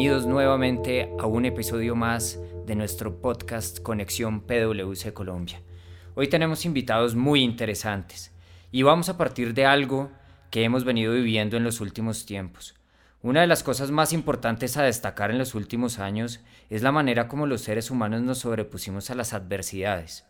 bienvenidos nuevamente a un episodio más de nuestro podcast Conexión PwC Colombia. Hoy tenemos invitados muy interesantes y vamos a partir de algo que hemos venido viviendo en los últimos tiempos. Una de las cosas más importantes a destacar en los últimos años es la manera como los seres humanos nos sobrepusimos a las adversidades.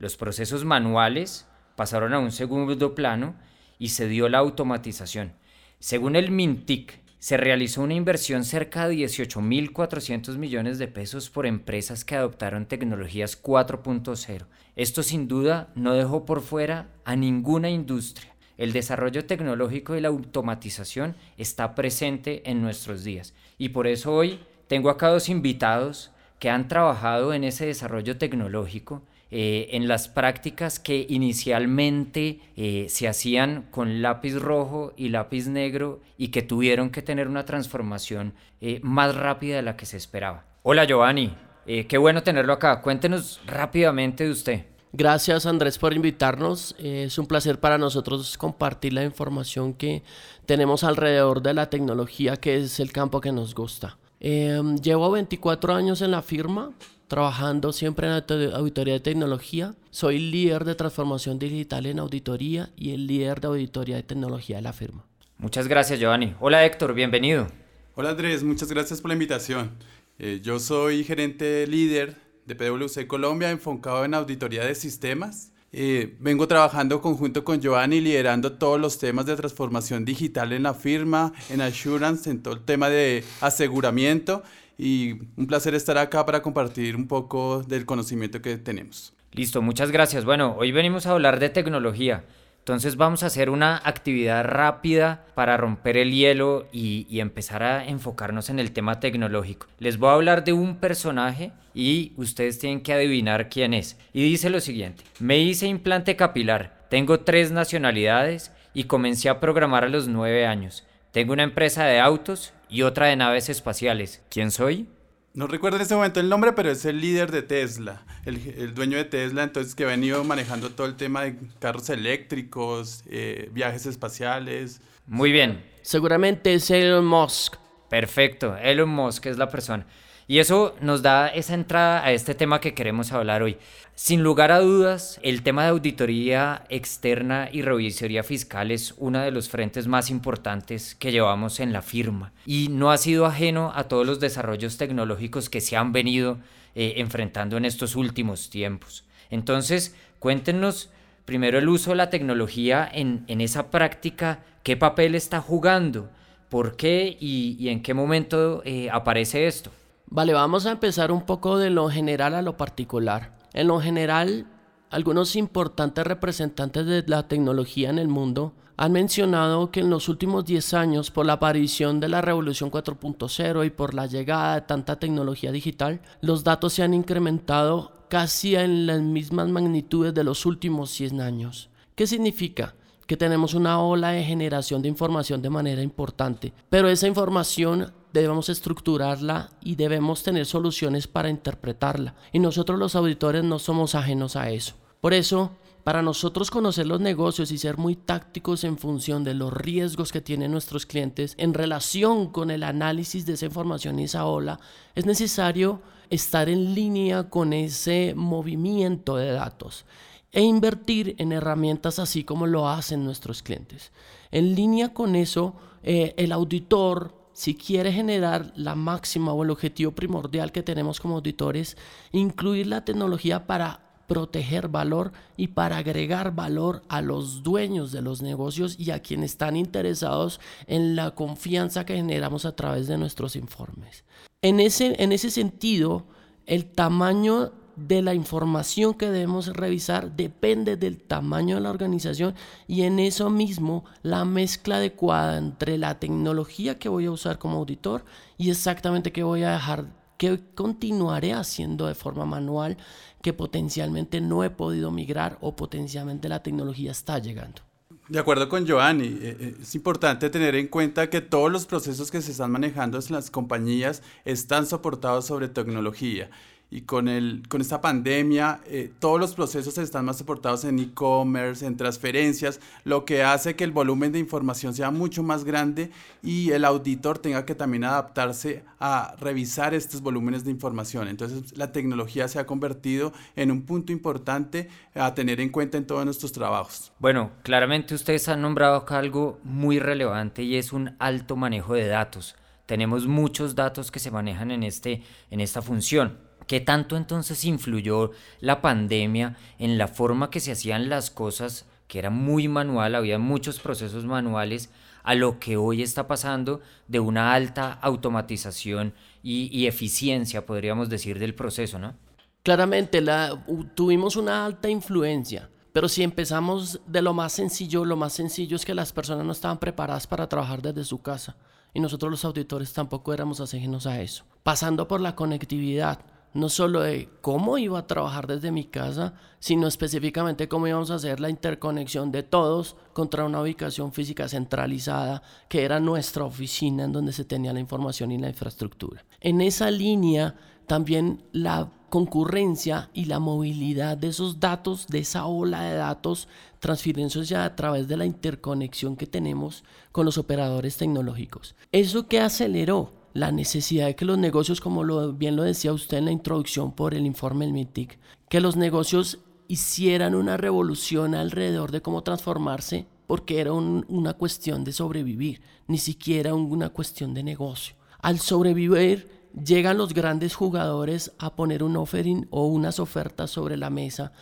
Los procesos manuales pasaron a un segundo plano y se dio la automatización. Según el MINTIC, se realizó una inversión cerca de 18.400 millones de pesos por empresas que adoptaron tecnologías 4.0. Esto sin duda no dejó por fuera a ninguna industria. El desarrollo tecnológico y la automatización está presente en nuestros días y por eso hoy tengo acá dos invitados que han trabajado en ese desarrollo tecnológico eh, en las prácticas que inicialmente eh, se hacían con lápiz rojo y lápiz negro y que tuvieron que tener una transformación eh, más rápida de la que se esperaba. Hola Giovanni, qué bueno tenerlo acá. Cuéntenos rápidamente de usted. Gracias Andrés por invitarnos. Es un placer para nosotros compartir la información que tenemos alrededor de la tecnología, que es el campo que nos gusta. Em, llevo 24 años en la firma, trabajando siempre en auditoría de tecnología. Soy líder de transformación digital en auditoría y el líder de auditoría de tecnología de la firma. Muchas gracias, Giovanni. Hola, Héctor, bienvenido. Hola, Andrés, muchas gracias por la invitación. Eh, yo soy gerente líder de PwC Colombia, enfocado en auditoría de sistemas. Eh, vengo trabajando conjunto con Giovanni, liderando todos los temas de transformación digital en la firma, en Assurance, en todo el tema de aseguramiento y un placer estar acá para compartir un poco del conocimiento que tenemos. Listo, muchas gracias. Bueno, hoy venimos a hablar de tecnología. Entonces vamos a hacer una actividad rápida para romper el hielo y, y, empezar a enfocarnos en el tema tecnológico. Les voy a hablar de un personaje y ustedes tienen que adivinar quién es. Y dice lo siguiente, me hice implante capilar, tengo tres nacionalidades y comencé a programar a los nueve años. Tengo una empresa de autos y otra de naves espaciales. ¿Quién soy? No recuerdo en este momento el nombre, pero es el líder de Tesla, el, dueño de Tesla, entonces que ha venido manejando todo el tema de carros eléctricos, eh, viajes espaciales. Muy bien. Seguramente es Elon Musk. Perfecto, Elon Musk es la persona. Y eso nos da esa entrada a este tema que queremos hablar hoy. Sin lugar a dudas, el tema de auditoría externa y revisoría fiscal es uno de los frentes más importantes que llevamos en la firma y no ha sido ajeno a todos los desarrollos tecnológicos que se han venido eh, enfrentando en estos últimos tiempos. Entonces, cuéntenos primero el uso de la tecnología en, esa práctica, qué papel está jugando, por qué y, en qué momento eh, aparece esto. Vale, vamos a empezar un poco de lo general a lo particular. En lo general, algunos importantes representantes de la tecnología en el mundo han mencionado que en los últimos 10 años, por la aparición de la revolución 4.0 y por la llegada de tanta tecnología digital, los datos se han incrementado casi en las mismas magnitudes de los últimos 100 años. ¿Qué significa? Que tenemos una ola de generación de información de manera importante, pero esa información debemos estructurarla y debemos tener soluciones para interpretarla. Y nosotros los auditores no somos ajenos a eso. Por eso, para nosotros conocer los negocios y ser muy tácticos en función de los riesgos que tienen nuestros clientes en relación con el análisis de esa información y esa ola, es necesario estar en línea con ese movimiento de datos e invertir en herramientas así como lo hacen nuestros clientes. En línea con eso, eh, el auditor si quiere generar la máxima o el objetivo primordial que tenemos como auditores, incluir la tecnología para proteger valor y para agregar valor a los dueños de los negocios y a quienes están interesados en la confianza que generamos a través de nuestros informes. En ese, en ese sentido, el tamaño de la información que debemos revisar depende del tamaño de la organización y en eso mismo la mezcla adecuada entre la tecnología que voy a usar como auditor y exactamente qué voy a dejar, que continuaré haciendo de forma manual que potencialmente no he podido migrar o potencialmente la tecnología está llegando. De acuerdo con Giovanni, eh, eh, es importante tener en cuenta que todos los procesos que se están manejando en las compañías están soportados sobre tecnología y con, el, con esta pandemia, eh, todos los procesos están más soportados en e-commerce, en transferencias, lo que hace que el volumen de información sea mucho más grande y el auditor tenga que también adaptarse a revisar estos volúmenes de información. Entonces, la tecnología se ha convertido en un punto importante a tener en cuenta en todos nuestros trabajos. Bueno, claramente ustedes han nombrado acá algo muy relevante y es un alto manejo de datos. Tenemos muchos datos que se manejan en, este, en esta función. ¿Qué tanto entonces influyó la pandemia en la forma que se hacían las cosas, que era muy manual, había muchos procesos manuales, a lo que hoy está pasando de una alta automatización y, eficiencia, podríamos decir, del proceso, ¿no? Claramente, la, tuvimos una alta influencia. Pero si empezamos de lo más sencillo, lo más sencillo es que las personas no estaban preparadas para trabajar desde su casa. Y nosotros los auditores tampoco éramos ajenos a eso. Pasando por la conectividad, no solo de cómo iba a trabajar desde mi casa, sino específicamente cómo íbamos a hacer la interconexión de todos contra una ubicación física centralizada, que era nuestra oficina en donde se tenía la información y la infraestructura. En esa línea, también la concurrencia y la movilidad de esos datos, de esa ola de datos, transfieren ya a través de la interconexión que tenemos con los operadores tecnológicos. Eso que aceleró la necesidad de que los negocios, como bien lo decía usted en la introducción por el informe del MITIC, que los negocios hicieran una revolución alrededor de cómo transformarse, porque era una cuestión de sobrevivir, ni siquiera una cuestión de negocio. Al sobrevivir, llegan los grandes jugadores a poner un offering o unas ofertas sobre la mesa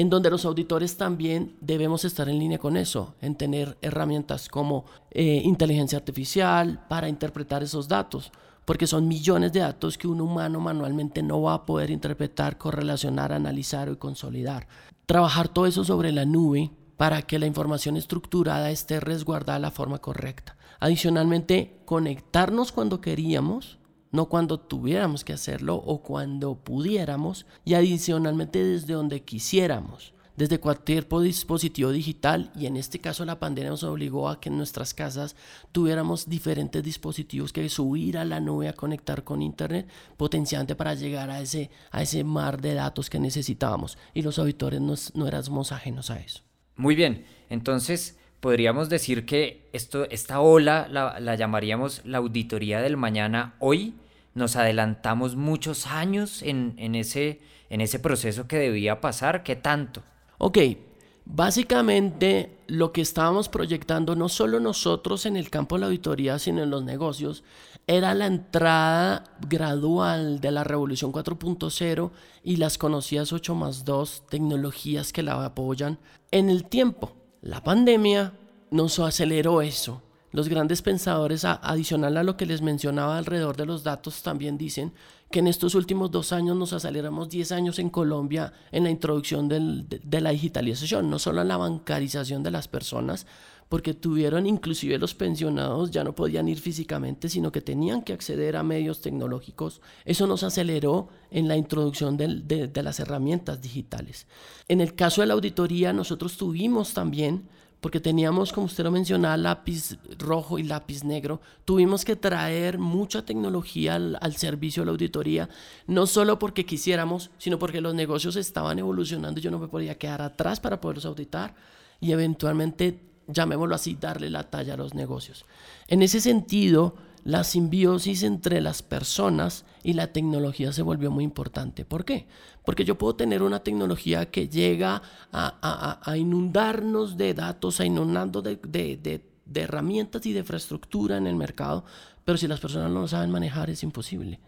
en donde los auditores también debemos estar en línea con eso, en tener herramientas como eh, inteligencia artificial para interpretar esos datos, porque son millones de datos que un humano manualmente no va a poder interpretar, correlacionar, analizar o consolidar. Trabajar todo eso sobre la nube para que la información estructurada esté resguardada de la forma correcta. Adicionalmente, conectarnos cuando queríamos no cuando tuviéramos que hacerlo o cuando pudiéramos y adicionalmente desde donde quisiéramos, desde cualquier dispositivo digital y en este caso la pandemia nos obligó a que en nuestras casas tuviéramos diferentes dispositivos que subir a la nube a conectar con internet potencialmente para llegar a ese, a ese mar de datos que necesitábamos y los auditores no éramos ajenos a eso. Muy bien, entonces podríamos decir que esto, esta ola la, llamaríamos la auditoría del mañana hoy. Nos adelantamos muchos años en, ese, en ese proceso que debía pasar. ¿Qué tanto? Ok, básicamente lo que estábamos proyectando, no solo nosotros en el campo de la auditoría, sino en los negocios, era la entrada gradual de la revolución 4.0 y las conocidas 8 más 2 tecnologías que la apoyan en el tiempo. La pandemia nos aceleró eso. Los grandes pensadores, adicional a lo que les mencionaba alrededor de los datos, también dicen que en estos últimos dos años nos aceleramos 10 años en Colombia en la introducción de, la digitalización, no solo en la bancarización de las personas, porque tuvieron inclusive los pensionados ya no podían ir físicamente, sino que tenían que acceder a medios tecnológicos. Eso nos aceleró en la introducción de, las herramientas digitales. En el caso de la auditoría, nosotros tuvimos también porque teníamos, como usted lo mencionaba, lápiz rojo y lápiz negro. Tuvimos que traer mucha tecnología al, al, servicio de la auditoría, no solo porque quisiéramos, sino porque los negocios estaban evolucionando y yo no me podía quedar atrás para poderlos auditar y eventualmente, llamémoslo así, darle la talla a los negocios. En ese sentido, la simbiosis entre las personas y la tecnología se volvió muy importante. ¿Por qué? Porque yo puedo tener una tecnología que llega a, inundarnos de datos, a inundarnos de, de, herramientas y de infraestructura en el mercado, pero si las personas no lo saben manejar es imposible.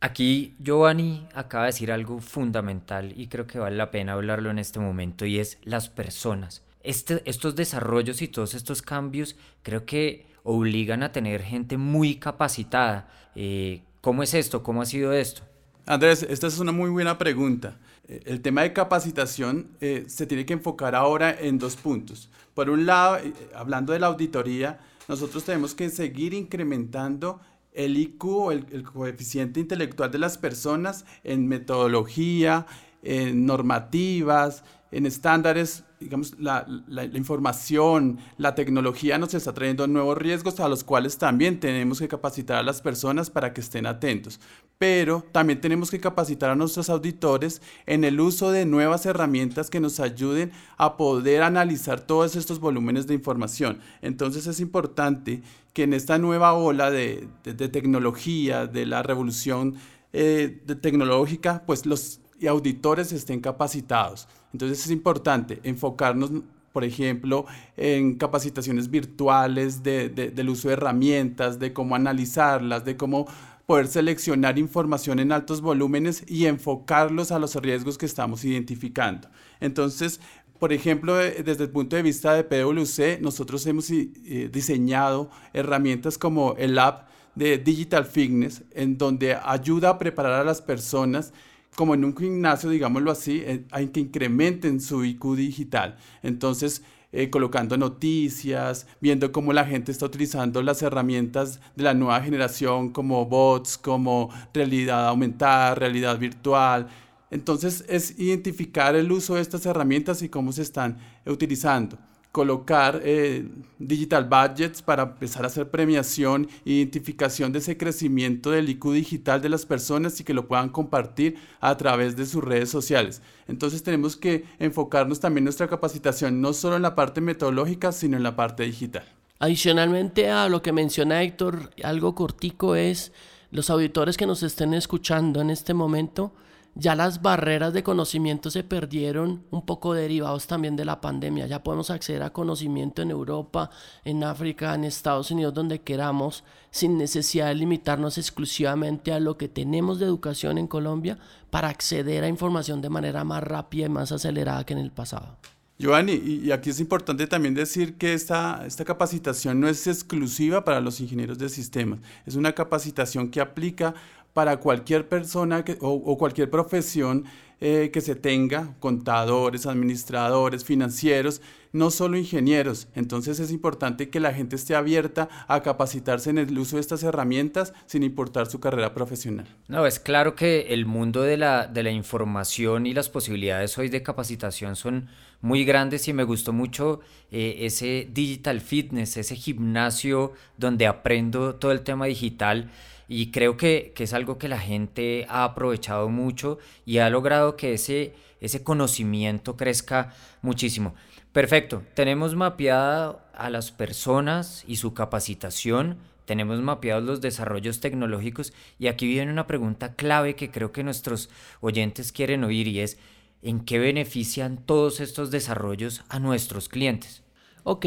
Aquí Giovanni acaba de decir algo fundamental y creo que vale la pena hablarlo en este momento y es las personas. Este, estos desarrollos y todos estos cambios creo que obligan a tener gente muy capacitada. Eh, ¿Cómo es esto? ¿Cómo ha sido esto? Andrés, esta es una muy buena pregunta. Eh, el tema de capacitación eh, se tiene que enfocar ahora en dos puntos. Por un lado, hablando de la auditoría, nosotros tenemos que seguir incrementando el IQ, el, el, coeficiente intelectual de las personas en metodología, en normativas, en estándares digamos, la, la, información, la tecnología nos está trayendo nuevos riesgos a los cuales también tenemos que capacitar a las personas para que estén atentos. Pero también tenemos que capacitar a nuestros auditores en el uso de nuevas herramientas que nos ayuden a poder analizar todos estos volúmenes de información. Entonces es importante que en esta nueva ola de, de, tecnología, de la revolución eh, tecnológica, pues los auditores estén capacitados. Entonces es importante enfocarnos, por ejemplo, en capacitaciones virtuales del uso de herramientas, de cómo analizarlas, de cómo poder seleccionar información en altos volúmenes y enfocarlos a los riesgos que estamos identificando. Entonces, por ejemplo, eh, desde el punto de vista de PwC, nosotros hemos eh, diseñado herramientas como el app de Digital Fitness, en donde ayuda a preparar a las personas como en un gimnasio, digámoslo así, eh, hay que incrementen su IQ digital. Entonces, eh, colocando noticias, viendo cómo la gente está utilizando las herramientas de la nueva generación como bots, como realidad aumentada, realidad virtual. Entonces es identificar el uso de estas herramientas y cómo se están utilizando colocar eh, digital budgets para empezar a hacer premiación, identificación de ese crecimiento del IQ digital de las personas y que lo puedan compartir a través de sus redes sociales. Entonces tenemos que enfocarnos también nuestra capacitación no solo en la parte metodológica, sino en la parte digital. Adicionalmente a lo que menciona Héctor, algo cortico es los auditores que nos estén escuchando en este momento, ya las barreras de conocimiento se perdieron un poco derivados también de la pandemia. Ya podemos acceder a conocimiento en Europa, en África, en Estados Unidos, donde queramos, sin necesidad de limitarnos exclusivamente a lo que tenemos de educación en Colombia para acceder a información de manera más rápida y más acelerada que en el pasado. Giovanni, y aquí es importante también decir que esta, esta capacitación no es exclusiva para los ingenieros de sistemas, es una capacitación que aplica para cualquier persona o, cualquier profesión eh, que se tenga, contadores, administradores, financieros, no solo ingenieros. Entonces es importante que la gente esté abierta a capacitarse en el uso de estas herramientas sin importar su carrera profesional. No, es claro que el mundo de la, de la información y las posibilidades hoy de capacitación son muy grandes y me gustó mucho eh, ese digital fitness, ese gimnasio donde aprendo todo el tema digital y creo que, es algo que la gente ha aprovechado mucho y ha logrado que ese, ese conocimiento crezca muchísimo. Perfecto, tenemos mapeada a las personas y su capacitación, tenemos mapeados los desarrollos tecnológicos y aquí viene una pregunta clave que creo que nuestros oyentes quieren oír y es ¿en qué benefician todos estos desarrollos a nuestros clientes? Ok,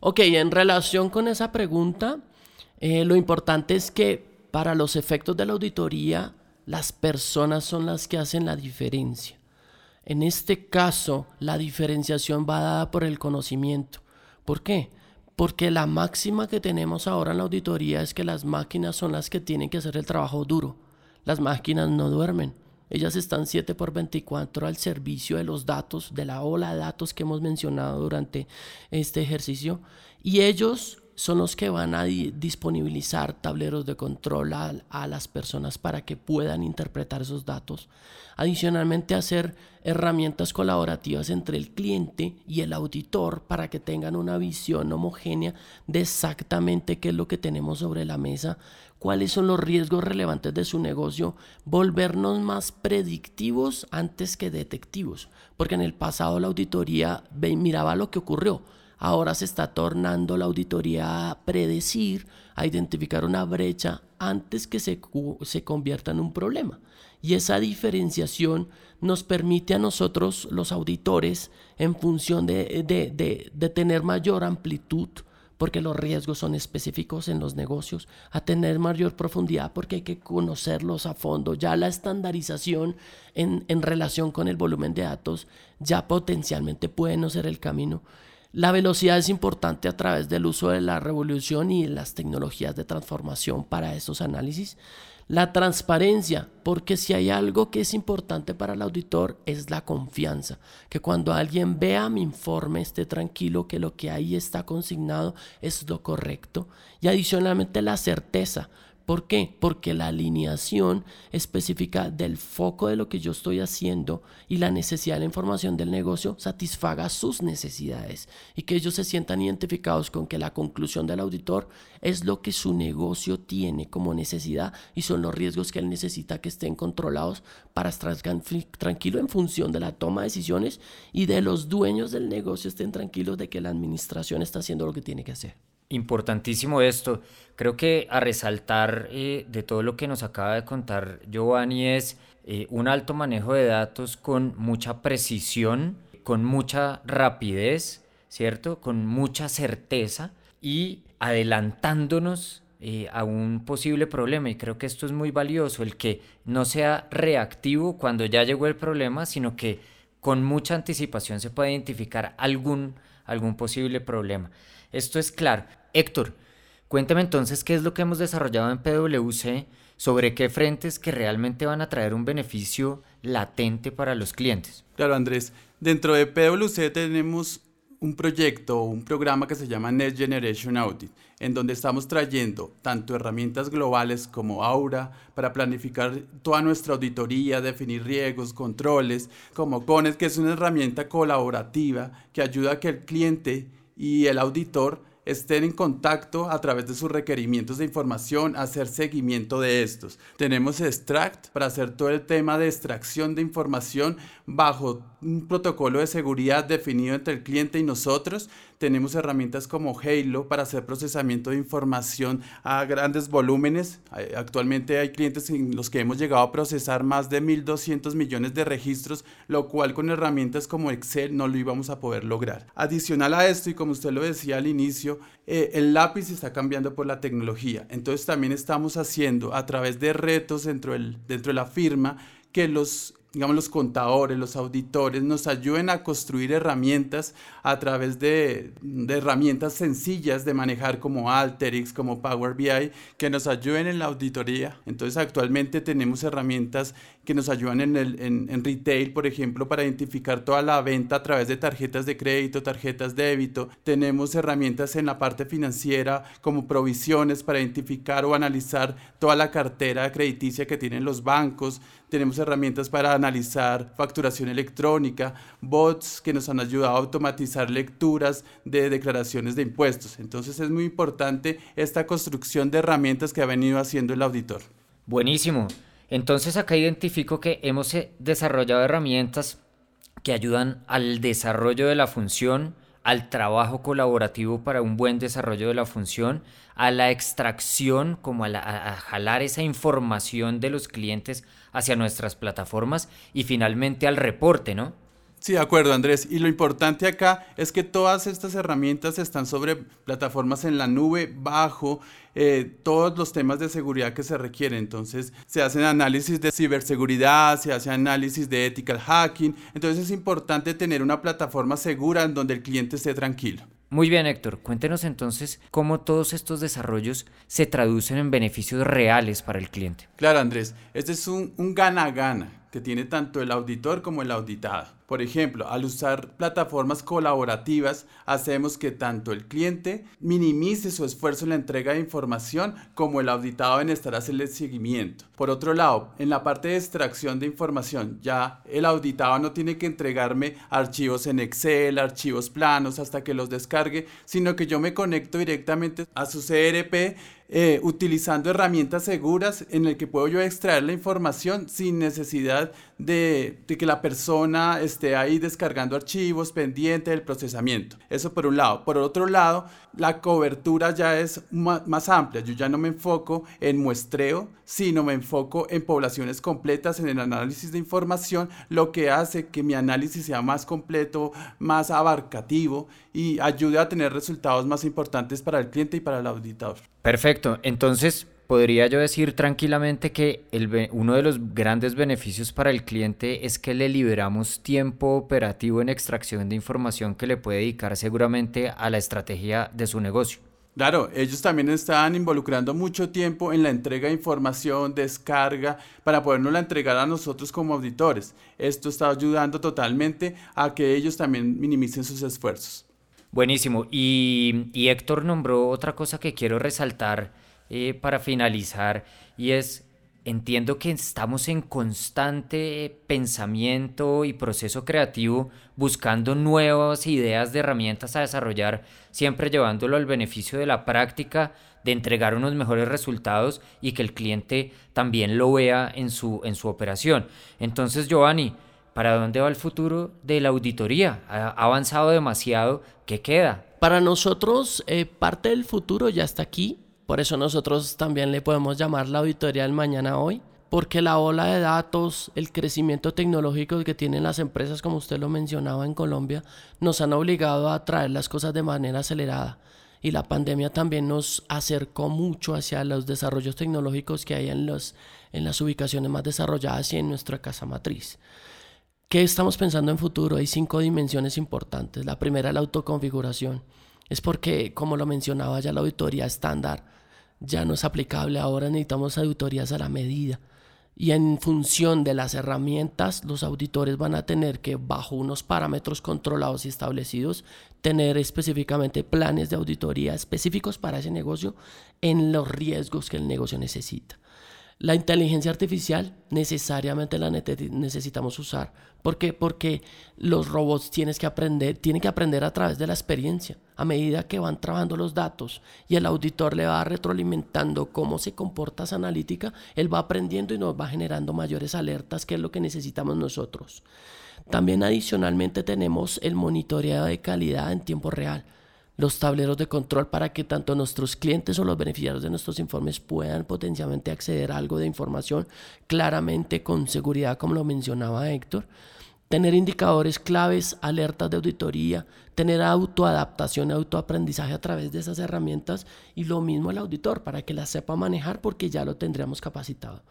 ok, en relación con esa pregunta, eh, lo importante es que para los efectos de la auditoría, las personas son las que hacen la diferencia. En este caso, la diferenciación va dada por el conocimiento. ¿Por qué? Porque la máxima que tenemos ahora en la auditoría es que las máquinas son las que tienen que hacer el trabajo duro. Las máquinas no duermen. Ellas están 7 por 24 al servicio de los datos, de la ola de datos que hemos mencionado durante este ejercicio. Y ellos son los que van a disponibilizar tableros de control a, las personas para que puedan interpretar esos datos. Adicionalmente, hacer herramientas colaborativas entre el cliente y el auditor para que tengan una visión homogénea de exactamente qué es lo que tenemos sobre la mesa, cuáles son los riesgos relevantes de su negocio, volvernos más predictivos antes que detectivos, porque en el pasado la auditoría miraba lo que ocurrió Ahora se está tornando la auditoría a predecir, a identificar una brecha antes que se, se convierta en un problema. Y esa diferenciación nos permite a nosotros, los auditores, en función de, de, de, tener mayor amplitud, porque los riesgos son específicos en los negocios, a tener mayor profundidad porque hay que conocerlos a fondo. Ya la estandarización en, en relación con el volumen de datos ya potencialmente puede no ser el camino. La velocidad es importante a través del uso de la revolución y de las tecnologías de transformación para esos análisis. La transparencia, porque si hay algo que es importante para el auditor es la confianza, que cuando alguien vea mi informe esté tranquilo que lo que ahí está consignado es lo correcto. Y adicionalmente la certeza, ¿Por qué? Porque la alineación específica del foco de lo que yo estoy haciendo y la necesidad de la información del negocio satisfaga sus necesidades y que ellos se sientan identificados con que la conclusión del auditor es lo que su negocio tiene como necesidad y son los riesgos que él necesita que estén controlados para estar tranquilo en función de la toma de decisiones y de los dueños del negocio estén tranquilos de que la administración está haciendo lo que tiene que hacer. Importantísimo esto. Creo que a resaltar eh, de todo lo que nos acaba de contar Giovanni es eh, un alto manejo de datos con mucha precisión, con mucha rapidez, ¿cierto? Con mucha certeza y adelantándonos eh, a un posible problema. Y creo que esto es muy valioso, el que no sea reactivo cuando ya llegó el problema, sino que con mucha anticipación se puede identificar algún, algún posible problema. Esto es claro. Héctor, cuéntame entonces qué es lo que hemos desarrollado en PwC, sobre qué frentes que realmente van a traer un beneficio latente para los clientes. Claro, Andrés. Dentro de PwC tenemos un proyecto un programa que se llama Next Generation Audit, en donde estamos trayendo tanto herramientas globales como Aura para planificar toda nuestra auditoría, definir riesgos, controles, como CONET, que es una herramienta colaborativa que ayuda a que el cliente y el auditor estén en contacto a través de sus requerimientos de información, hacer seguimiento de estos. Tenemos Extract para hacer todo el tema de extracción de información bajo un protocolo de seguridad definido entre el cliente y nosotros. Tenemos herramientas como Halo para hacer procesamiento de información a grandes volúmenes. Actualmente hay clientes en los que hemos llegado a procesar más de 1.200 millones de registros, lo cual con herramientas como Excel no lo íbamos a poder lograr. Adicional a esto, y como usted lo decía al inicio, eh, el lápiz está cambiando por la tecnología. Entonces también estamos haciendo a través de retos dentro, del, dentro de la firma que los digamos, los contadores, los auditores, nos ayuden a construir herramientas a través de, herramientas sencillas de manejar como Alteryx, como Power BI, que nos ayuden en la auditoría. Entonces, actualmente tenemos herramientas que nos ayudan en, el, en retail, por ejemplo, para identificar toda la venta a través de tarjetas de crédito, tarjetas de débito. Tenemos herramientas en la parte financiera como provisiones para identificar o analizar toda la cartera crediticia que tienen los bancos tenemos herramientas para analizar facturación electrónica, bots que nos han ayudado a automatizar lecturas de declaraciones de impuestos. Entonces es muy importante esta construcción de herramientas que ha venido haciendo el auditor. Buenísimo. Entonces acá identifico que hemos eh, desarrollado herramientas que ayudan al desarrollo de la función, al trabajo colaborativo para un buen desarrollo de la función, a la extracción, como a, a, jalar esa información de los clientes hacia nuestras plataformas y finalmente al reporte, ¿no? Sí, de acuerdo, Andrés. Y lo importante acá es que todas estas herramientas están sobre plataformas en la nube, bajo eh, todos los temas de seguridad que se requieren. Entonces, se hacen análisis de ciberseguridad, se hace análisis de ethical hacking. Entonces, es importante tener una plataforma segura en donde el cliente esté tranquilo. Muy bien, Héctor. Cuéntenos entonces cómo todos estos desarrollos se traducen en beneficios reales para el cliente. Claro, Andrés. Este es un gana-gana que tiene tanto el auditor como el auditado. Por ejemplo, al usar plataformas colaborativas, hacemos que tanto el cliente minimice su esfuerzo en la entrega de información como el auditado en estar haciendo el seguimiento. Por otro lado, en la parte de extracción de información, ya el auditado no tiene que entregarme archivos en Excel, archivos planos hasta que los descargue, sino que yo me conecto directamente a su CRP eh, utilizando herramientas seguras en el que puedo yo extraer la información sin necesidad de, que la persona esté ahí descargando archivos pendiente del procesamiento. Eso por un lado. Por otro lado, la cobertura ya es más, amplia. Yo ya no me enfoco en muestreo, sino me enfoco en poblaciones completas, en el análisis de información, lo que hace que mi análisis sea más completo, más abarcativo y ayude a tener resultados más importantes para el cliente y para el auditor. Perfecto. Entonces, podría yo decir tranquilamente que el, uno de los grandes beneficios para el cliente es que le liberamos tiempo operativo en extracción de información que le puede dedicar seguramente a la estrategia de su negocio. Claro, ellos también están involucrando mucho tiempo en la entrega de información, descarga, para podernos la entregar a nosotros como auditores. Esto está ayudando totalmente a que ellos también minimicen sus esfuerzos. Buenísimo. Y, y Héctor nombró otra cosa que quiero resaltar eh, para finalizar y es entiendo que estamos en constante pensamiento y proceso creativo buscando nuevas ideas de herramientas a desarrollar, siempre llevándolo al beneficio de la práctica, de entregar unos mejores resultados y que el cliente también lo vea en su, en su operación. Entonces, Giovanni, ¿para dónde va el futuro de la auditoría? Ha avanzado demasiado, ¿qué queda? Para nosotros, eh, parte del futuro ya está aquí por eso nosotros también le podemos llamar la auditoría del mañana hoy, porque la ola de datos, el crecimiento tecnológico que tienen las empresas, como usted lo mencionaba en Colombia, nos han obligado a traer las cosas de manera acelerada. Y la pandemia también nos acercó mucho hacia los desarrollos tecnológicos que hay en, los, en las ubicaciones más desarrolladas y en nuestra casa matriz. ¿Qué estamos pensando en futuro? Hay cinco dimensiones importantes. La primera, la autoconfiguración. Es porque, como lo mencionaba ya, la auditoría estándar ya no es aplicable. Ahora necesitamos auditorías a la medida. Y en función de las herramientas, los auditores van a tener que, bajo unos parámetros controlados y establecidos, tener específicamente planes de auditoría específicos para ese negocio en los riesgos que el negocio necesita. La inteligencia artificial necesariamente la necesitamos usar. ¿Por qué? Porque los robots que aprender, tienen que aprender a través de la experiencia. A medida que van trabajando los datos y el auditor le va retroalimentando cómo se comporta esa analítica, él va aprendiendo y nos va generando mayores alertas, que es lo que necesitamos nosotros. También adicionalmente tenemos el monitoreo de calidad en tiempo real los tableros de control para que tanto nuestros clientes o los beneficiarios de nuestros informes puedan potencialmente acceder a algo de información claramente con seguridad, como lo mencionaba Héctor. Tener indicadores claves, alertas de auditoría, tener autoadaptación, autoaprendizaje a través de esas herramientas y lo mismo el auditor para que las sepa manejar porque ya lo tendríamos capacitado.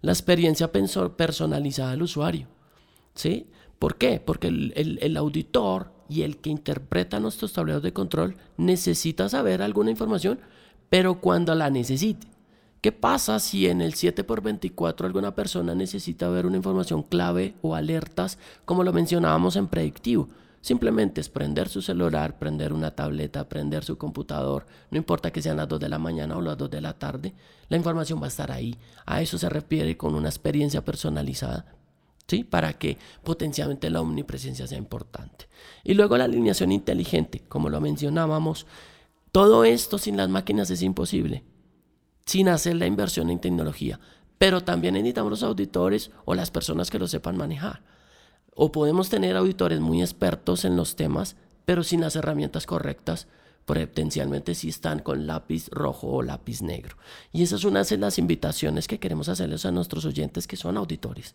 La experiencia personalizada del usuario. ¿Sí? ¿Por qué? Porque el, auditor y el que interpreta nuestros tableros de control necesita saber alguna información, pero cuando la necesite. ¿Qué pasa si en el 7x24 alguna persona necesita ver una información clave o alertas, como lo mencionábamos en predictivo? Simplemente es prender su celular, prender una tableta, prender su computador, no importa que sean las 2 de la mañana o las 2 de la tarde, la información va a estar ahí. A eso se refiere con una experiencia personalizada, Para que potencialmente la omnipresencia sea importante. Y luego la alineación inteligente, como lo mencionábamos, todo esto sin las máquinas es imposible, sin hacer la inversión en tecnología. Pero también necesitamos los auditores o las personas que lo sepan manejar. O podemos tener auditores muy expertos en los temas, pero sin las herramientas correctas, potencialmente si están con lápiz rojo o lápiz negro. Y esa es una de las invitaciones que queremos hacerles a nuestros oyentes que son auditores.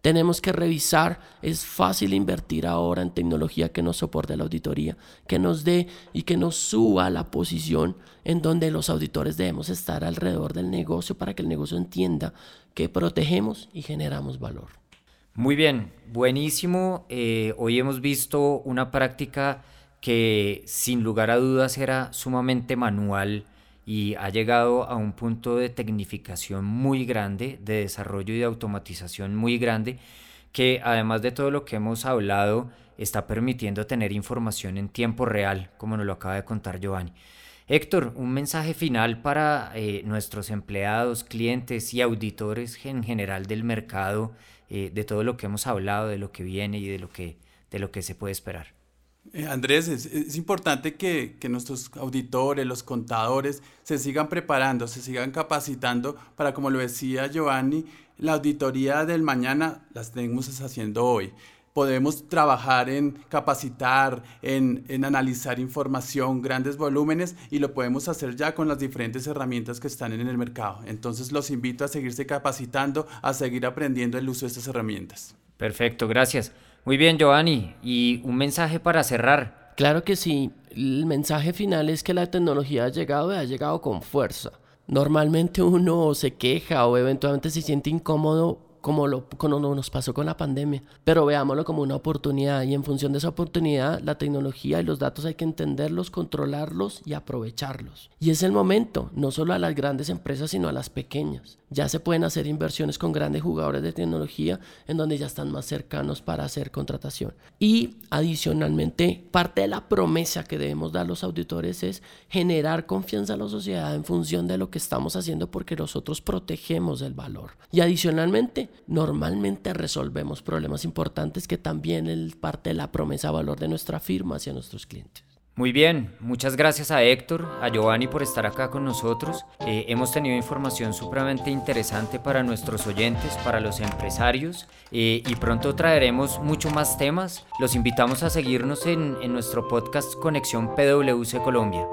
Tenemos que revisar, es fácil invertir ahora en tecnología que nos soporte la auditoría, que nos dé y que nos suba a la posición en donde los auditores debemos estar alrededor del negocio para que el negocio entienda que protegemos y generamos valor. Muy bien, buenísimo. Eh, hoy hemos visto una práctica que sin lugar a dudas era sumamente manual y ha llegado a un punto de tecnificación muy grande, de desarrollo y de automatización muy grande, que además de todo lo que hemos hablado, está permitiendo tener información en tiempo real, como nos lo acaba de contar Giovanni. Héctor, un mensaje final para eh, nuestros empleados, clientes y auditores en general del mercado, eh, de todo lo que hemos hablado, de lo que viene y de lo que, de lo que se puede esperar. Eh, Andrés, es, importante que, nuestros auditores, los contadores, se sigan preparando, se sigan capacitando para, como lo decía Giovanni, la auditoría del mañana la tenemos haciendo hoy. Podemos trabajar en capacitar, en analizar información, grandes volúmenes y lo podemos hacer ya con las diferentes herramientas que están en el mercado. Entonces los invito a seguirse capacitando, a seguir aprendiendo el uso de estas herramientas. Perfecto, gracias. Muy bien, Giovanni. ¿Y un mensaje para cerrar? Claro que sí. El mensaje final es que la tecnología ha llegado y ha llegado con fuerza. Normalmente uno se queja o eventualmente se siente incómodo como lo como nos pasó con la pandemia, pero veámoslo como una oportunidad y en función de esa oportunidad la tecnología y los datos hay que entenderlos, controlarlos y aprovecharlos. Y es el momento, no solo a las grandes empresas, sino a las pequeñas. Ya se pueden hacer inversiones con grandes jugadores de tecnología en donde ya están más cercanos para hacer contratación. Y adicionalmente, parte de la promesa que debemos dar los auditores es generar confianza a la sociedad en función de lo que estamos haciendo porque nosotros protegemos el valor. Y adicionalmente, normalmente resolvemos problemas importantes que también es parte de la promesa valor de nuestra firma hacia nuestros clientes. Muy bien, muchas gracias a Héctor, a Giovanni por estar acá con nosotros. Eh, hemos tenido información supremamente interesante para nuestros oyentes, para los empresarios eh, y pronto traeremos mucho más temas. Los invitamos a seguirnos en, en nuestro podcast Conexión PwC Colombia.